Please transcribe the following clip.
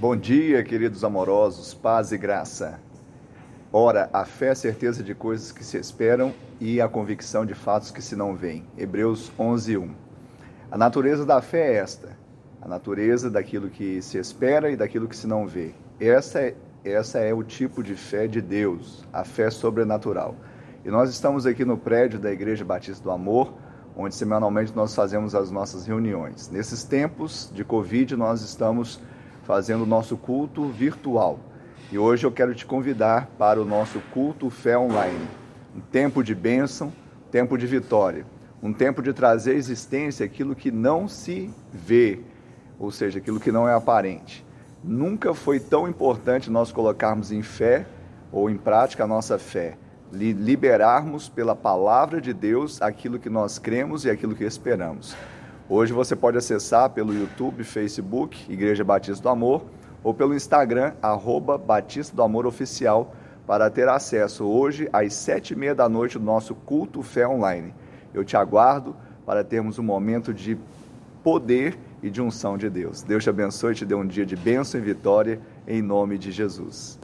Bom dia, queridos amorosos, paz e graça. Ora, a fé é a certeza de coisas que se esperam e a convicção de fatos que se não veem. Hebreus 11:1. A natureza da fé é esta: a natureza daquilo que se espera e daquilo que se não vê. Essa é, essa é o tipo de fé de Deus, a fé sobrenatural. E nós estamos aqui no prédio da Igreja Batista do Amor, onde semanalmente nós fazemos as nossas reuniões. Nesses tempos de Covid, nós estamos fazendo o nosso culto virtual. E hoje eu quero te convidar para o nosso culto Fé Online. Um tempo de bênção, tempo de vitória. Um tempo de trazer à existência aquilo que não se vê, ou seja, aquilo que não é aparente. Nunca foi tão importante nós colocarmos em fé ou em prática a nossa fé, liberarmos pela palavra de Deus aquilo que nós cremos e aquilo que esperamos. Hoje você pode acessar pelo YouTube, Facebook, Igreja Batista do Amor, ou pelo Instagram, arroba Batista do Amor Oficial, para ter acesso hoje às sete e meia da noite do nosso culto Fé Online. Eu te aguardo para termos um momento de poder e de unção de Deus. Deus te abençoe e te dê um dia de bênção e vitória, em nome de Jesus.